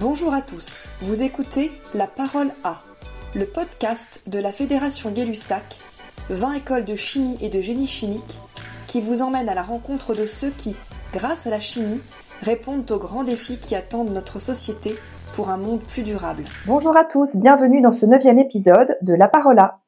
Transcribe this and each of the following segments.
Bonjour à tous, vous écoutez La Parole A, le podcast de la Fédération Gay-Lussac, 20 écoles de chimie et de génie chimique, qui vous emmène à la rencontre de ceux qui, grâce à la chimie, répondent aux grands défis qui attendent notre société pour un monde plus durable. Bonjour à tous, bienvenue dans ce neuvième épisode de La Parole A.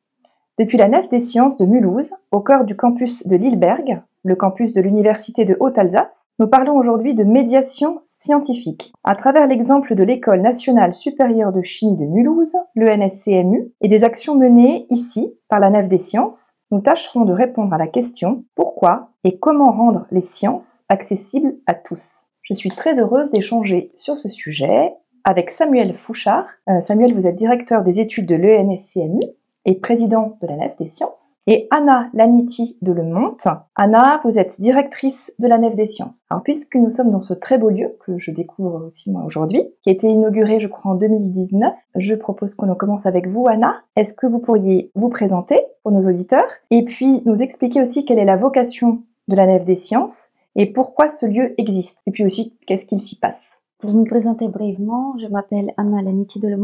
Depuis la Nef des Sciences de Mulhouse, au cœur du campus de Lilleberg, le campus de l'Université de Haute-Alsace, nous parlons aujourd'hui de médiation scientifique. À travers l'exemple de l'École nationale supérieure de chimie de Mulhouse, l'ENSCMU, et des actions menées ici par la Nef des Sciences, nous tâcherons de répondre à la question pourquoi et comment rendre les sciences accessibles à tous? Je suis très heureuse d'échanger sur ce sujet avec Samuel Fouchard. Euh, Samuel, vous êtes directeur des études de l'ENSCMU et président de la Nef des Sciences, et Anna Laniti de Le Monte. Anna, vous êtes directrice de la Nef des Sciences. Alors, puisque nous sommes dans ce très beau lieu, que je découvre aussi moi aujourd'hui, qui a été inauguré, je crois, en 2019, je propose qu'on commence avec vous, Anna. Est-ce que vous pourriez vous présenter pour nos auditeurs, et puis nous expliquer aussi quelle est la vocation de la Nef des Sciences, et pourquoi ce lieu existe, et puis aussi qu'est-ce qu'il s'y passe? Pour me présenter brièvement, je m'appelle Anna Laniti de Le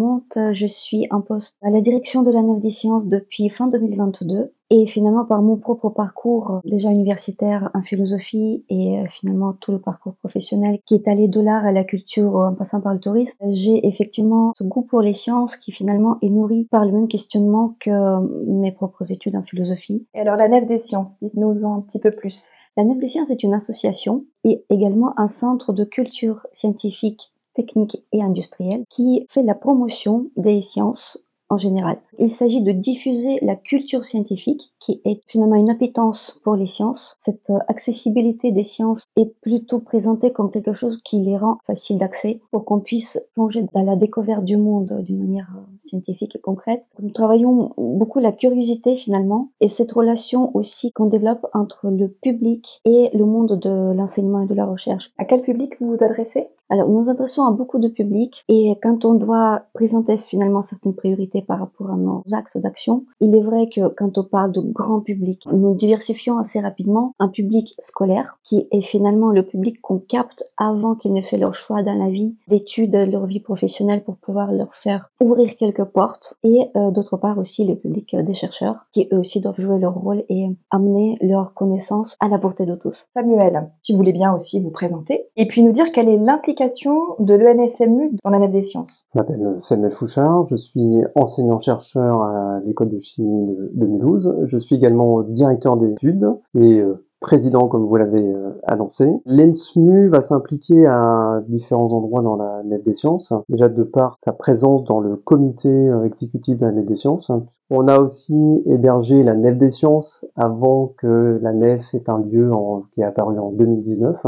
Je suis en poste à la direction de la Nef des Sciences depuis fin 2022. Et finalement, par mon propre parcours, déjà universitaire en philosophie et euh, finalement tout le parcours professionnel qui est allé de l'art à la culture en passant par le tourisme, j'ai effectivement ce goût pour les sciences qui finalement est nourri par le même questionnement que mes propres études en philosophie. Et alors la Nef des Sciences, dites-nous un petit peu plus. La Nef des Sciences est une association et également un centre de culture scientifique technique et industrielle qui fait la promotion des sciences en général. Il s'agit de diffuser la culture scientifique qui est finalement une appétence pour les sciences. Cette euh, accessibilité des sciences est plutôt présentée comme quelque chose qui les rend faciles d'accès pour qu'on puisse plonger dans la découverte du monde d'une manière euh, scientifique et concrète. Nous travaillons beaucoup la curiosité finalement et cette relation aussi qu'on développe entre le public et le monde de l'enseignement et de la recherche. À quel public vous vous adressez? Alors, nous nous adressons à beaucoup de publics et quand on doit présenter finalement certaines priorités par rapport à nos axes d'action, il est vrai que quand on parle de grand public, nous diversifions assez rapidement un public scolaire qui est finalement le public qu'on capte avant qu'ils n'aient fait leur choix dans la vie d'études, leur vie professionnelle pour pouvoir leur faire ouvrir quelques portes et euh, d'autre part aussi le public euh, des chercheurs qui eux aussi doivent jouer leur rôle et amener leurs connaissances à la portée de tous. Samuel, si vous voulez bien aussi vous présenter et puis nous dire quelle est l'implication de l'ENSMU dans la Nef des Sciences Je m'appelle Samuel Fouchard, je suis enseignant-chercheur à l'école de chimie de, Mulhouse. Je suis également directeur d'études et euh, président, comme vous l'avez euh, annoncé. L'ENSMU va s'impliquer à différents endroits dans la Nef des Sciences, déjà de par sa présence dans le comité euh, exécutif de la Nef des Sciences. On a aussi hébergé la Nef des Sciences avant que la Nef ait un lieu qui est apparu en 2019.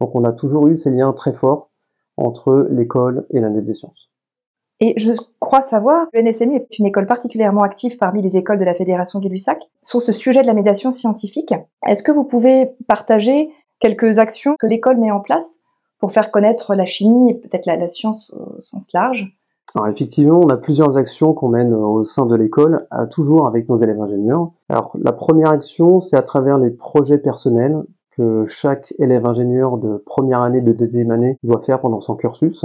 Donc on a toujours eu ces liens très forts entre l'école et l'année des sciences. Et je crois savoir que l'NSMU est une école particulièrement active parmi les écoles de la Fédération Gay-Lussac sur ce sujet de la médiation scientifique. Est-ce que vous pouvez partager quelques actions que l'école met en place pour faire connaître la chimie et peut-être la, science au sens large? Alors effectivement, on a plusieurs actions qu'on mène au sein de l'école, toujours avec nos élèves ingénieurs. Alors la première action, c'est à travers les projets personnels que chaque élève ingénieur de première année, de deuxième année doit faire pendant son cursus.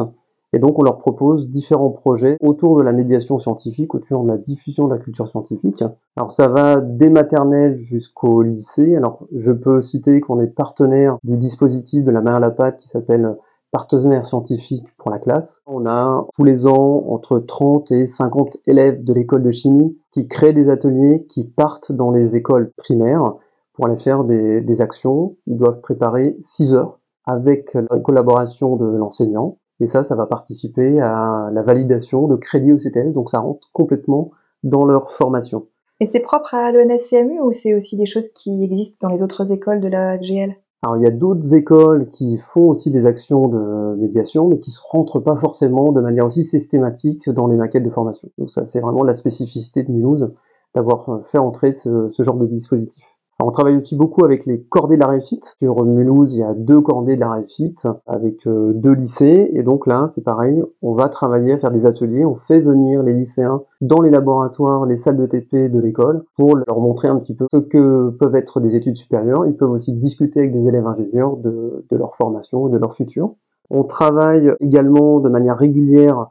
Et donc on leur propose différents projets autour de la médiation scientifique, autour de la diffusion de la culture scientifique. Alors ça va des maternelles jusqu'au lycée. Alors je peux citer qu'on est partenaire du dispositif de la main à la pâte qui s'appelle partenaire scientifique pour la classe. On a tous les ans entre 30 et 50 élèves de l'école de chimie qui créent des ateliers qui partent dans les écoles primaires pour aller faire des, actions. Ils doivent préparer 6 heures avec la collaboration de l'enseignant. Et ça, ça va participer à la validation de crédits OCTS, donc ça rentre complètement dans leur formation. Et c'est propre à l'ENSCMU ou c'est aussi des choses qui existent dans les autres écoles de la GL alors il y a d'autres écoles qui font aussi des actions de médiation, mais qui ne rentrent pas forcément de manière aussi systématique dans les maquettes de formation. Donc ça c'est vraiment la spécificité de Mulhouse d'avoir fait entrer ce genre de dispositif on travaille aussi beaucoup avec les cordées de la réussite. Sur Mulhouse, il y a deux cordées de la réussite avec euh, deux lycées. Et donc là, c'est pareil, on va travailler à faire des ateliers. On fait venir les lycéens dans les laboratoires, les salles de TP de l'école pour leur montrer un petit peu ce que peuvent être des études supérieures. Ils peuvent aussi discuter avec des élèves ingénieurs de, de leur formation et de leur futur. On travaille également de manière régulière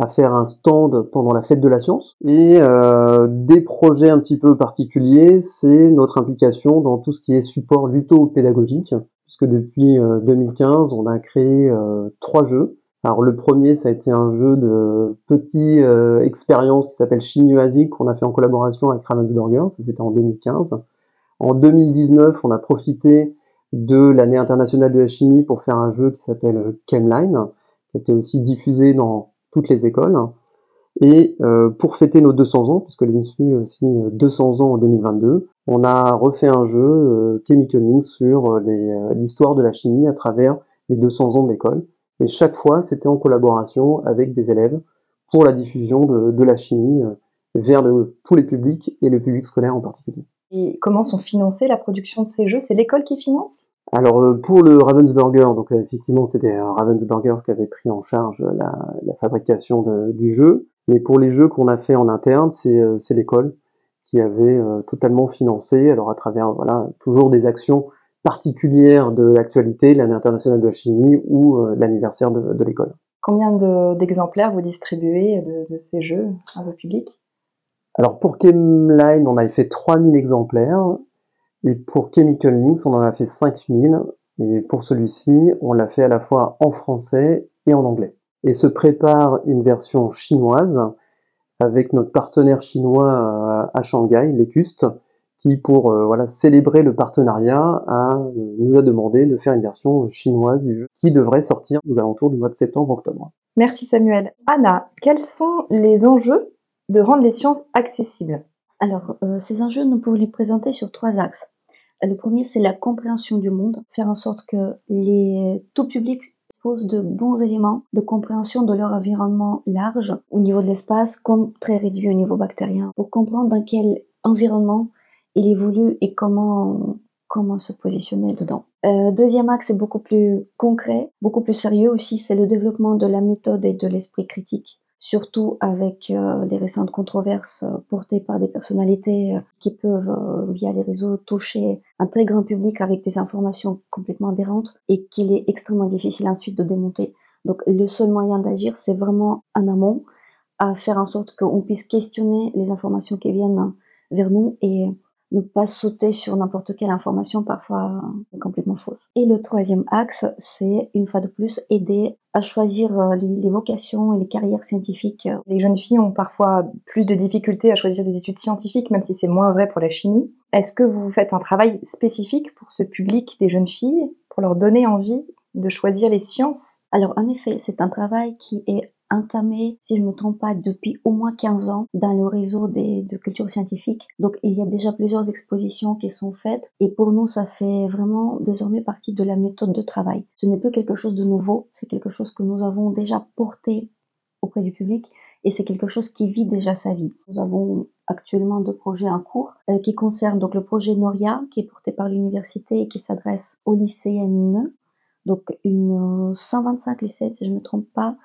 à faire un stand pendant la fête de la science. Et euh, des projets un petit peu particuliers, c'est notre implication dans tout ce qui est support luto-pédagogique, puisque depuis 2015, on a créé trois jeux alors le premier, ça a été un jeu de petite euh, expérience qui s'appelle Chimie qu'on a fait en collaboration avec Ravensburger, ça c'était en 2015. En 2019, on a profité de l'année internationale de la chimie pour faire un jeu qui s'appelle Chemline, qui été aussi diffusé dans toutes les écoles. Et euh, pour fêter nos 200 ans, puisque l'INSU aussi 200 ans en 2022, on a refait un jeu, euh, Chemical sur l'histoire de la chimie à travers les 200 ans de l'école. Et chaque fois, c'était en collaboration avec des élèves pour la diffusion de, la chimie euh, vers tous les publics et le public scolaire en particulier. Et comment sont financés la production de ces jeux? C'est l'école qui finance? Alors euh, pour le Ravensburger, donc euh, effectivement c'était Ravensburger qui avait pris en charge la, fabrication du jeu, mais pour les jeux qu'on a fait en interne, c'est l'école qui avait totalement financé, alors à travers voilà toujours des actions particulière de l'actualité, l'année internationale de la chimie ou euh, l'anniversaire de, l'école. Combien d'exemplaires vous distribuez de, ces jeux à vos publics? Alors pour Chemline, on avait fait 3000 exemplaires et pour Chemical Links, on en a fait 5000 et pour celui-ci, on l'a fait à la fois en français et en anglais. Et se prépare une version chinoise avec notre partenaire chinois à Shanghai, l'Ecuste, qui, pour euh, voilà, célébrer le partenariat, a, euh, nous a demandé de faire une version chinoise du jeu qui devrait sortir aux alentours du mois de septembre-octobre. Merci Samuel. Anna, quels sont les enjeux de rendre les sciences accessibles? Alors, euh, ces enjeux, nous pouvons les présenter sur trois axes. Le premier, c'est la compréhension du monde, faire en sorte que les, tout public pose de bons éléments de compréhension de leur environnement large au niveau de l'espace comme très réduit au niveau bactérien pour comprendre dans quel environnement il évolue et comment comment se positionner dedans. Euh, deuxième axe est beaucoup plus concret, beaucoup plus sérieux aussi, c'est le développement de la méthode et de l'esprit critique, surtout avec euh, les récentes controverses euh, portées par des personnalités euh, qui peuvent, via les réseaux, toucher un très grand public avec des informations complètement aberrantes et qu'il est extrêmement difficile ensuite de démonter. Donc le seul moyen d'agir, c'est vraiment en amont, à faire en sorte qu'on puisse questionner les informations qui viennent vers nous et ne pas sauter sur n'importe quelle information parfois complètement fausse. Et le troisième axe, c'est une fois de plus aider à choisir euh, les, vocations et les carrières scientifiques. Les jeunes filles ont parfois plus de difficultés à choisir des études scientifiques, même si c'est moins vrai pour la chimie. Est-ce que vous faites un travail spécifique pour ce public des jeunes filles, pour leur donner envie de choisir les sciences? Alors en effet, c'est un travail qui est entamé, si je ne me trompe pas, depuis au moins 15 ans dans le réseau de culture scientifique. Donc il y a déjà plusieurs expositions qui sont faites et pour nous ça fait vraiment désormais partie de la méthode de travail. Ce n'est plus quelque chose de nouveau, c'est quelque chose que nous avons déjà porté auprès du public et c'est quelque chose qui vit déjà sa vie. Nous avons actuellement deux projets en cours euh, qui concernent donc le projet Noria qui est porté par l'université et qui s'adresse aux lycéennes donc une 125 lycées si je ne me trompe pas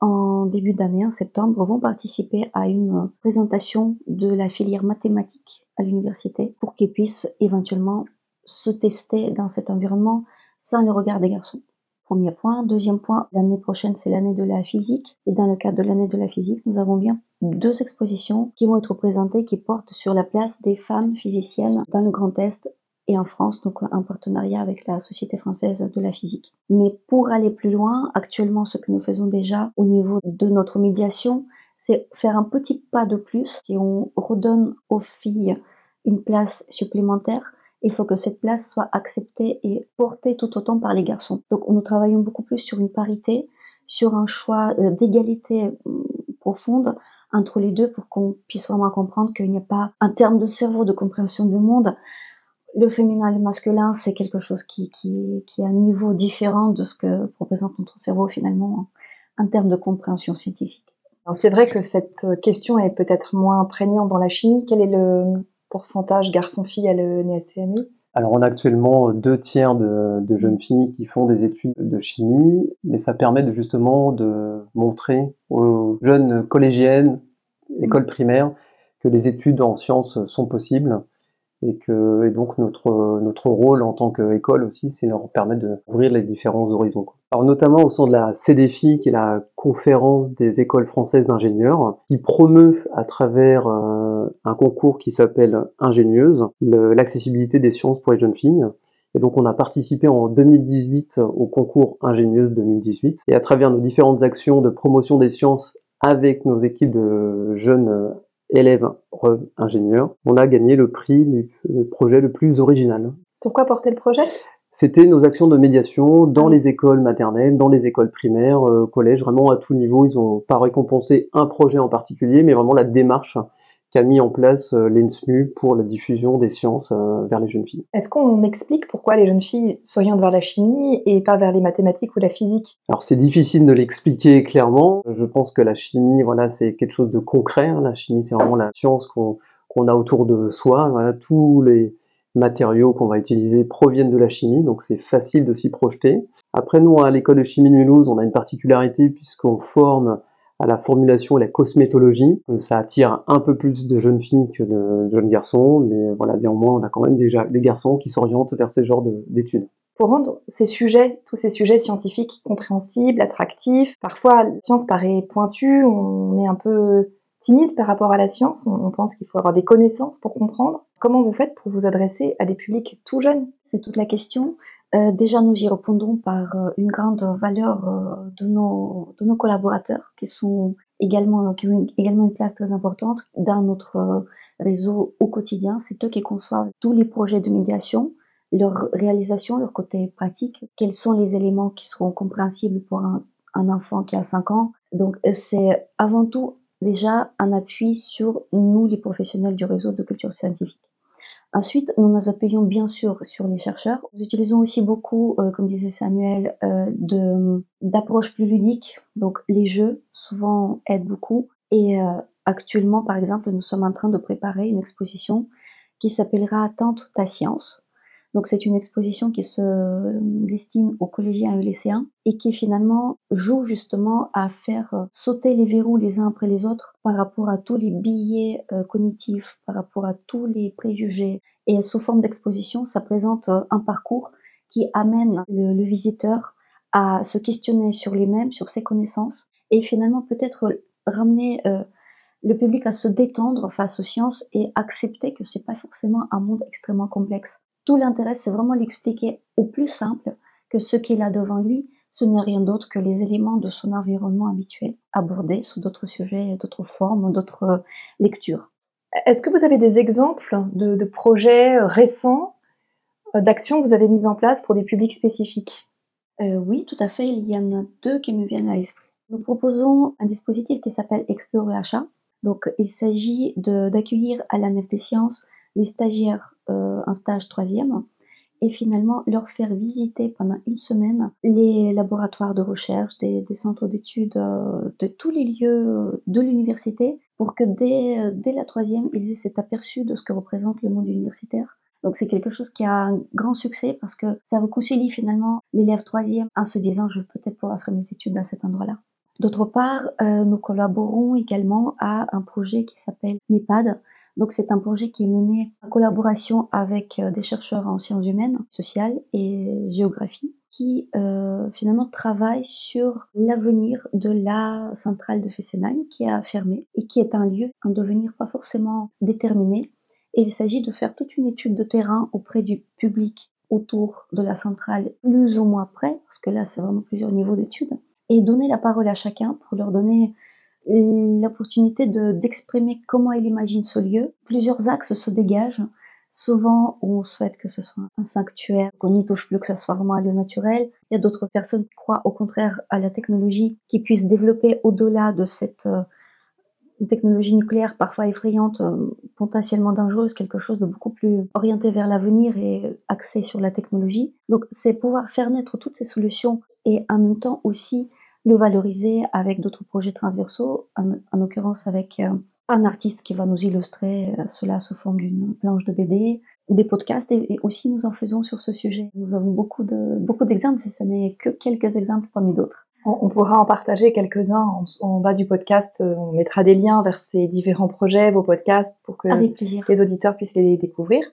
en début d'année, en septembre, vont participer à une présentation de la filière mathématique à l'université pour qu'ils puissent éventuellement se tester dans cet environnement sans le regard des garçons. Premier point. Deuxième point, l'année prochaine, c'est l'année de la physique. Et dans le cadre de l'année de la physique, nous avons bien deux expositions qui vont être présentées qui portent sur la place des femmes physiciennes dans le Grand Est et en France, donc un partenariat avec la Société française de la physique. Mais pour aller plus loin, actuellement, ce que nous faisons déjà au niveau de notre médiation, c'est faire un petit pas de plus. Si on redonne aux filles une place supplémentaire, il faut que cette place soit acceptée et portée tout autant par les garçons. Donc nous travaillons beaucoup plus sur une parité, sur un choix euh, d'égalité euh, profonde entre les deux pour qu'on puisse vraiment comprendre qu'il n'y a pas un terme de cerveau de compréhension du monde le féminin et le masculin, c'est quelque chose qui, qui, qui, est un niveau différent de ce que représente notre cerveau finalement en, termes de compréhension scientifique. C'est vrai que cette question est peut-être moins prégnante dans la chimie. Quel est le pourcentage garçon-fille à l'ENSCMI alors on a actuellement deux tiers de, de, jeunes filles qui font des études de chimie, mais ça permet de justement de montrer aux jeunes collégiennes, écoles primaires, que les études en sciences sont possibles et que et donc notre notre rôle en tant qu'école aussi, c'est leur permettre d'ouvrir les différents horizons. Alors notamment au sein de la CDFI, qui est la conférence des écoles françaises d'ingénieurs, qui promeut à travers euh, un concours qui s'appelle Ingénieuse l'accessibilité des sciences pour les jeunes filles. Et donc on a participé en 2018 au concours Ingénieuse 2018. Et à travers nos différentes actions de promotion des sciences avec nos équipes de jeunes élèves ingénieurs, on a gagné le prix du projet le plus original. Sur quoi portait le projet? C'était nos actions de médiation dans ah. les écoles maternelles, dans les écoles primaires, euh, collèges, vraiment à tout niveau. Ils ont pas récompensé un projet en particulier, mais vraiment la démarche qu'a mis en place euh, l'ENSMU pour la diffusion des sciences euh, vers les jeunes filles. Est-ce qu'on explique pourquoi les jeunes filles s'orientent vers la chimie et pas vers les mathématiques ou la physique? Alors c'est difficile de l'expliquer clairement. Je pense que la chimie, voilà, c'est quelque chose de concret. Hein. La chimie, c'est vraiment la science qu'on a autour de soi. Voilà, tous les matériaux qu'on va utiliser proviennent de la chimie, donc c'est facile de s'y projeter. Après, nous, à l'école de chimie de Mulhouse, on a une particularité puisqu'on forme à la formulation et la cosmétologie. Ça attire un peu plus de jeunes filles que de, jeunes garçons, mais voilà, néanmoins, on a quand même déjà des garçons qui s'orientent vers ce genre d'études. Pour rendre ces sujets, tous ces sujets scientifiques compréhensibles, attractifs, parfois la science paraît pointue, on est un peu timide par rapport à la science, on pense qu'il faut avoir des connaissances pour comprendre. Comment vous faites pour vous adresser à des publics tout jeunes? C'est toute la question. Euh, déjà, nous y répondons par euh, une grande valeur euh, de, nos, de nos collaborateurs qui sont également qui ont également une place très importante dans notre réseau au quotidien. C'est eux qui conçoivent tous les projets de médiation, leur réalisation, leur côté pratique, quels sont les éléments qui seront compréhensibles pour un, un enfant qui a 5 ans? Donc c'est avant tout déjà un appui sur nous les professionnels du réseau de culture scientifique. Ensuite, nous nous appuyons bien sûr sur les chercheurs. Nous utilisons aussi beaucoup, euh, comme disait Samuel, euh, d'approches plus ludiques. Donc les jeux souvent aident beaucoup. Et euh, actuellement, par exemple, nous sommes en train de préparer une exposition qui s'appellera Tente ta science. Donc c'est une exposition qui se destine aux collégiens et aux lycéens et qui finalement joue justement à faire sauter les verrous les uns après les autres par rapport à tous les billets euh, cognitifs, par rapport à tous les préjugés. Et sous forme d'exposition, ça présente euh, un parcours qui amène le, visiteur à se questionner sur lui-même, sur ses connaissances et finalement peut-être ramener euh, le public à se détendre face aux sciences et accepter que c'est pas forcément un monde extrêmement complexe. Tout l'intérêt, c'est vraiment l'expliquer au plus simple que ce qu'il a devant lui, ce n'est rien d'autre que les éléments de son environnement habituel, abordés sous d'autres sujets, d'autres formes, d'autres euh, lectures. Est-ce que vous avez des exemples de, projets récents, euh, d'actions que vous avez mises en place pour des publics spécifiques? Euh, Oui, tout à fait. Il y en a deux qui me viennent à l'esprit. Nous proposons un dispositif qui s'appelle Explorer Achat. Donc, il s'agit d'accueillir à la Nef des Sciences les stagiaires euh, un stage troisième et finalement leur faire visiter pendant une semaine les laboratoires de recherche, des, centres d'études, euh, de tous les lieux de l'université pour que dès, euh, dès la troisième, ils aient cet aperçu de ce que représente le monde universitaire. Donc c'est quelque chose qui a un grand succès parce que ça réconcilie finalement l'élève troisième en se disant je vais peut-être pouvoir faire mes études dans cet endroit-là. D'autre part, nous collaborons également à un projet qui s'appelle MEPAD, donc c'est un projet qui est mené en collaboration avec euh, des chercheurs en sciences humaines, sociales et géographie qui euh, finalement travaillent sur l'avenir de la centrale de Fessenheim qui a fermé et qui est un lieu en devenir pas forcément déterminé. Et il s'agit de faire toute une étude de terrain auprès du public autour de la centrale plus ou moins près, parce que là c'est vraiment plusieurs niveaux d'études, et donner la parole à chacun pour leur donner l'opportunité d'exprimer comment il imagine ce lieu. Plusieurs axes se dégagent. Souvent, on souhaite que ce soit un sanctuaire, qu'on n'y touche plus, que ce soit vraiment un lieu naturel. Il y a d'autres personnes qui croient au contraire à la technologie qui puisse développer au-delà de cette euh, technologie nucléaire parfois effrayante, euh, potentiellement dangereuse, quelque chose de beaucoup plus orienté vers l'avenir et axé sur la technologie. Donc, c'est pouvoir faire naître toutes ces solutions et en même temps aussi le valoriser avec d'autres projets transversaux, en, l'occurrence avec euh, un artiste qui va nous illustrer euh, cela sous forme d'une planche de BD, des podcasts et, aussi nous en faisons sur ce sujet. Nous avons beaucoup de beaucoup d'exemples, et ce n'est que quelques exemples parmi d'autres. On, pourra en partager quelques-uns en, bas du podcast. Euh, on mettra des liens vers ces différents projets, vos podcasts, pour que les auditeurs puissent les découvrir.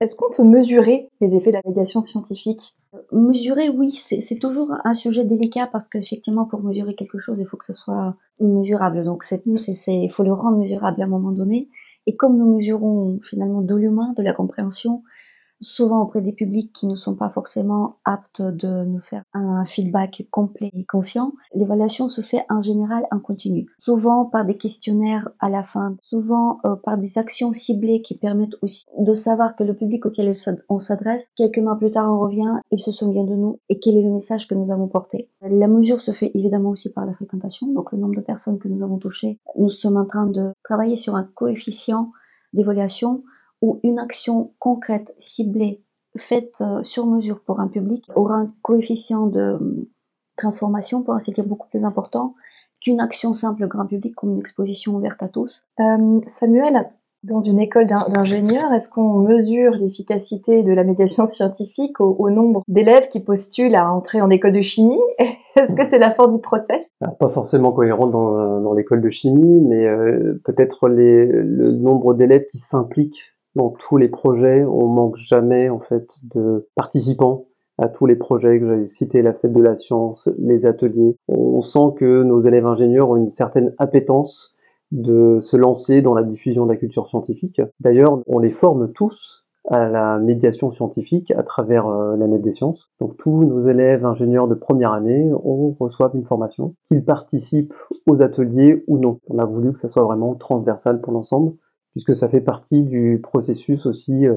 Est-ce qu'on peut mesurer les effets de la médiation scientifique? Mesurer, oui, c'est toujours un sujet délicat parce qu'effectivement, pour mesurer quelque chose, il faut que ce soit mesurable. Donc, il faut le rendre mesurable à un moment donné. Et comme nous mesurons finalement de l'humain, de la compréhension, souvent auprès des publics qui ne sont pas forcément aptes de nous faire un feedback complet et confiant. L'évaluation se fait en général en continu, souvent par des questionnaires à la fin, souvent euh, par des actions ciblées qui permettent aussi de savoir que le public auquel on s'adresse, quelques mois plus tard on revient, il se souvient de nous et quel est le message que nous avons porté. La mesure se fait évidemment aussi par la fréquentation, donc le nombre de personnes que nous avons touchées. Nous sommes en train de travailler sur un coefficient d'évaluation où une action concrète, ciblée, faite euh, sur mesure pour un public aura un coefficient de euh, transformation, pour ainsi dire, beaucoup plus important qu'une action simple grand public comme une exposition ouverte à tous. Euh, Samuel, dans une école d'ingénieurs, est-ce qu'on mesure l'efficacité de la médiation scientifique au, nombre d'élèves qui postulent à entrer en école de chimie? Est-ce que c'est la fin du process Pas forcément cohérent dans, dans l'école de chimie, mais peut-être le nombre d'élèves qui s'impliquent dans tous les projets, on manque jamais en fait de participants à tous les projets que j'avais cités, la fête de la science, les ateliers. On sent que nos élèves ingénieurs ont une certaine appétence de se lancer dans la diffusion de la culture scientifique. D'ailleurs, on les forme tous à la médiation scientifique à travers euh, la Net des Sciences. Donc tous nos élèves ingénieurs de première année, on reçoivent une formation, qu'ils participent aux ateliers ou non. On a voulu que ça soit vraiment transversal pour l'ensemble puisque ça fait partie du processus aussi euh,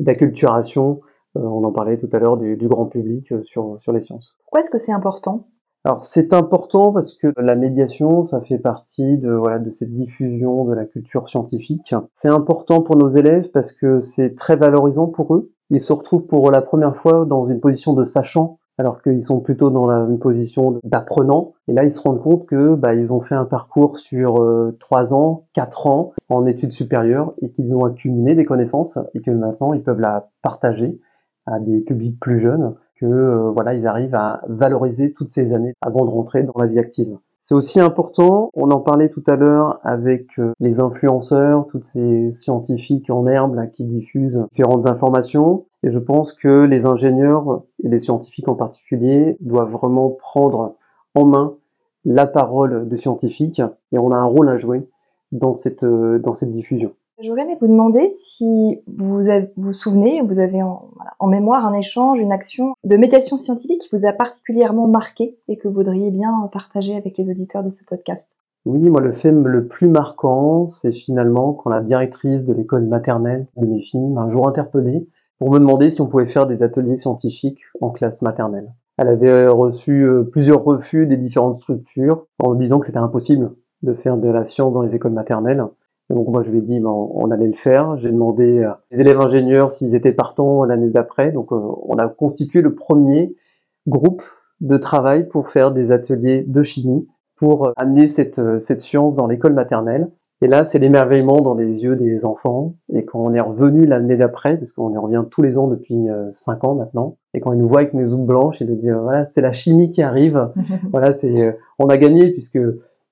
d'acculturation, euh, on en parlait tout à l'heure, du, grand public euh, sur, sur les sciences. Pourquoi est-ce que c'est important? Alors c'est important parce que la médiation, ça fait partie de voilà de cette diffusion de la culture scientifique. C'est important pour nos élèves parce que c'est très valorisant pour eux. Ils se retrouvent pour la première fois dans une position de sachant alors qu'ils sont plutôt dans une position d'apprenant. Et là, ils se rendent compte que bah, ils ont fait un parcours sur euh, trois ans, quatre ans en études supérieures et qu'ils ont accumulé des connaissances et que maintenant ils peuvent la partager à des publics plus jeunes. Que euh, voilà, ils arrivent à valoriser toutes ces années avant de rentrer dans la vie active. C'est aussi important, on en parlait tout à l'heure avec euh, les influenceurs, toutes ces scientifiques en herbe qui diffusent différentes informations. Et je pense que les ingénieurs et les scientifiques en particulier doivent vraiment prendre en main la parole de scientifiques et on a un rôle à jouer dans cette, euh, dans cette diffusion. J'aurais aimé vous demander si vous vous, souvenez, vous avez en, mémoire un échange, une action de médiation scientifique qui vous a particulièrement marqué et que vous voudriez bien partager avec les auditeurs de ce podcast. Oui, moi le fait le plus marquant, c'est finalement quand la directrice de l'école maternelle de mes filles m'a un jour interpellé pour me demander si on pouvait faire des ateliers scientifiques en classe maternelle. Elle avait reçu euh, plusieurs refus des différentes structures en disant que c'était impossible de faire de la science dans les écoles maternelles. donc moi je lui ai dit ben, on allait le faire. J'ai demandé les élèves ingénieurs s'ils étaient partants l'année d'après. Donc euh, on a constitué le premier groupe de travail pour faire des ateliers de chimie pour euh, amener cette, cette science dans l'école maternelle. Et là, c'est l'émerveillement dans les yeux des enfants. Et quand on est revenu l'année d'après, parce qu'on y revient tous les ans depuis euh, cinq ans maintenant, et quand ils nous voient avec nos zooms blanches, ils nous disent voilà, c'est la chimie qui arrive. voilà, c'est euh, on a gagné puisque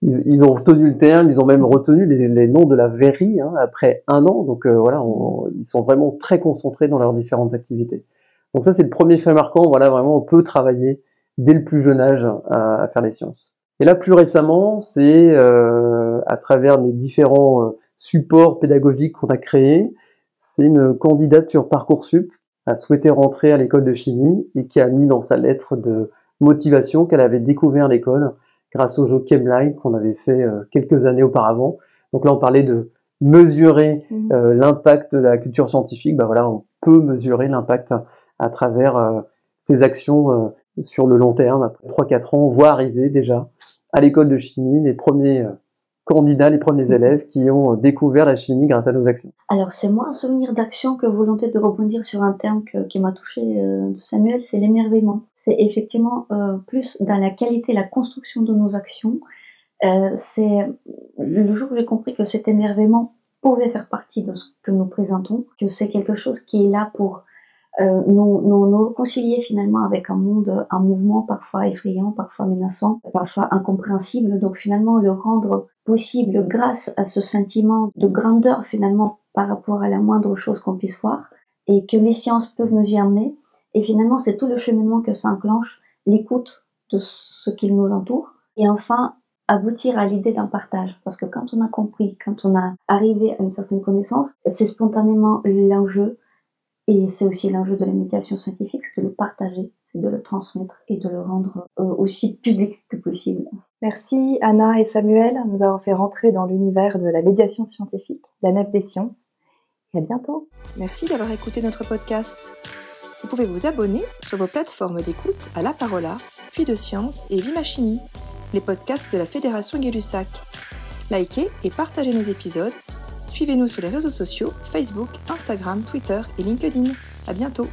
ils, ont retenu le terme, ils ont même retenu les, noms de la verrie hein, après un an. Donc euh, voilà, ils sont vraiment très concentrés dans leurs différentes activités. Donc ça, c'est le premier fait marquant. Voilà, vraiment, on peut travailler dès le plus jeune âge à faire les sciences. Et là, plus récemment, c'est euh, à travers les différents euh, supports pédagogiques qu'on a créés, c'est une candidate sur Parcoursup a souhaité rentrer à l'école de chimie et qui a mis dans sa lettre de motivation qu'elle avait découvert l'école grâce au jeu Chemline qu'on avait fait euh, quelques années auparavant. Donc là, on parlait de mesurer mmh. l'impact de la culture scientifique. Ben voilà, on peut mesurer l'impact à travers ces actions sur le long terme, après 3-4 ans, on voit arriver déjà à l'école de chimie les premiers euh, candidats, les premiers mhm. élèves qui ont euh, découvert la chimie grâce à nos actions Alors c'est moins un souvenir d'action que volonté de rebondir sur un terme qui m'a touché euh, de Samuel, c'est l'émerveillement. C'est effectivement plus dans la qualité, la construction de nos actions. c'est le jour où j'ai compris que cet émerveillement pouvait faire partie de ce que nous présentons, que c'est quelque chose qui est là pour euh, nous, nous, nous réconcilier finalement avec un monde, un mouvement parfois effrayant, parfois menaçant, parfois incompréhensible. Donc finalement le rendre possible grâce à ce sentiment de grandeur finalement par rapport à la moindre chose qu'on puisse voir. et que les sciences peuvent nous y amener. Et finalement, c'est tout le cheminement que s'enclenche, l'écoute de ce qui nous entoure. Et enfin, aboutir à l'idée d'un partage. Parce que quand on a compris, quand on a arrivé à une certaine connaissance, c'est spontanément l'enjeu. Et c'est aussi l'enjeu de la médiation scientifique, c'est de le partager, c'est de le transmettre et de le rendre euh, aussi public que possible. Merci Anna et Samuel de nous avoir fait rentrer dans l'univers de la médiation scientifique, la nef des sciences. Et à bientôt. Merci d'avoir écouté notre podcast. Vous pouvez vous abonner sur vos plateformes d'écoute à La Parola, puis de Science et Vimachini, les podcasts de la Fédération Gay-Lussac. Likez et partagez nos épisodes. Suivez-nous sur les réseaux sociaux Facebook, Instagram, Twitter et LinkedIn. À bientôt.